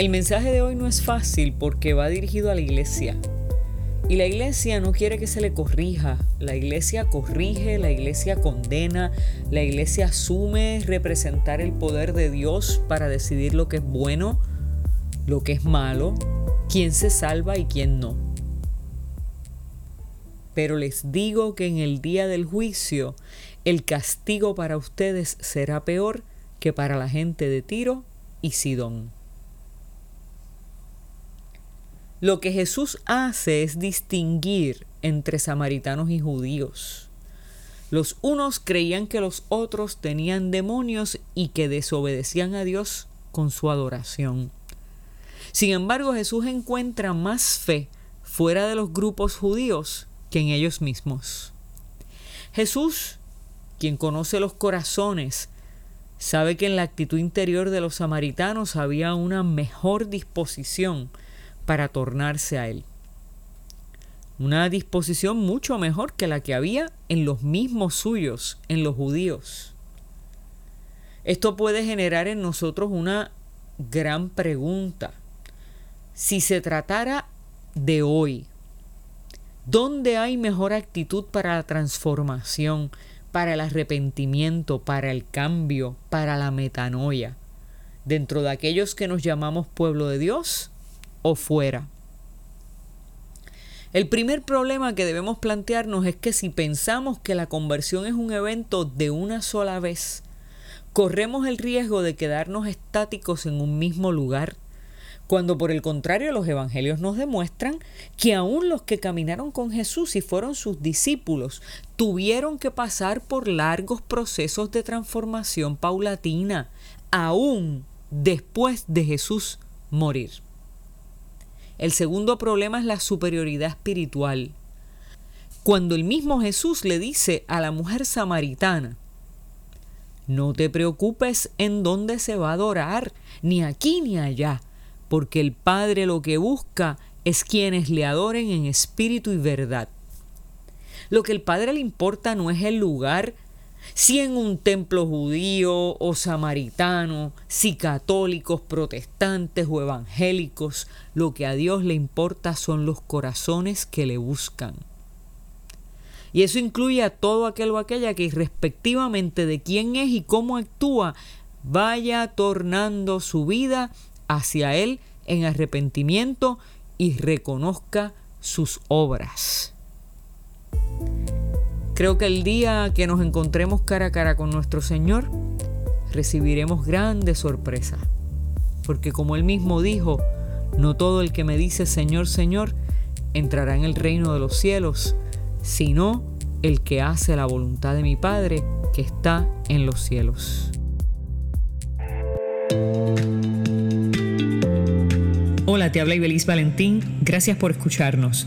El mensaje de hoy no es fácil porque va dirigido a la iglesia. Y la iglesia no quiere que se le corrija. La iglesia corrige, la iglesia condena, la iglesia asume representar el poder de Dios para decidir lo que es bueno, lo que es malo, quién se salva y quién no. Pero les digo que en el día del juicio el castigo para ustedes será peor que para la gente de Tiro y Sidón. Lo que Jesús hace es distinguir entre samaritanos y judíos. Los unos creían que los otros tenían demonios y que desobedecían a Dios con su adoración. Sin embargo, Jesús encuentra más fe fuera de los grupos judíos que en ellos mismos. Jesús, quien conoce los corazones, sabe que en la actitud interior de los samaritanos había una mejor disposición para tornarse a Él. Una disposición mucho mejor que la que había en los mismos suyos, en los judíos. Esto puede generar en nosotros una gran pregunta. Si se tratara de hoy, ¿dónde hay mejor actitud para la transformación, para el arrepentimiento, para el cambio, para la metanoia? ¿Dentro de aquellos que nos llamamos pueblo de Dios o fuera? El primer problema que debemos plantearnos es que si pensamos que la conversión es un evento de una sola vez, corremos el riesgo de quedarnos estáticos en un mismo lugar cuando por el contrario los evangelios nos demuestran que aún los que caminaron con Jesús y fueron sus discípulos tuvieron que pasar por largos procesos de transformación paulatina, aún después de Jesús morir. El segundo problema es la superioridad espiritual. Cuando el mismo Jesús le dice a la mujer samaritana, no te preocupes en dónde se va a adorar, ni aquí ni allá, porque el Padre lo que busca es quienes le adoren en espíritu y verdad. Lo que el Padre le importa no es el lugar, si en un templo judío o samaritano, si católicos, protestantes o evangélicos, lo que a Dios le importa son los corazones que le buscan. Y eso incluye a todo aquel o aquella que irrespectivamente de quién es y cómo actúa, vaya tornando su vida hacia Él en arrepentimiento y reconozca sus obras. Creo que el día que nos encontremos cara a cara con nuestro Señor, recibiremos grandes sorpresas. Porque como Él mismo dijo, no todo el que me dice Señor, Señor, entrará en el reino de los cielos, sino el que hace la voluntad de mi Padre que está en los cielos. Hola, te habla Ibeliz Valentín. Gracias por escucharnos.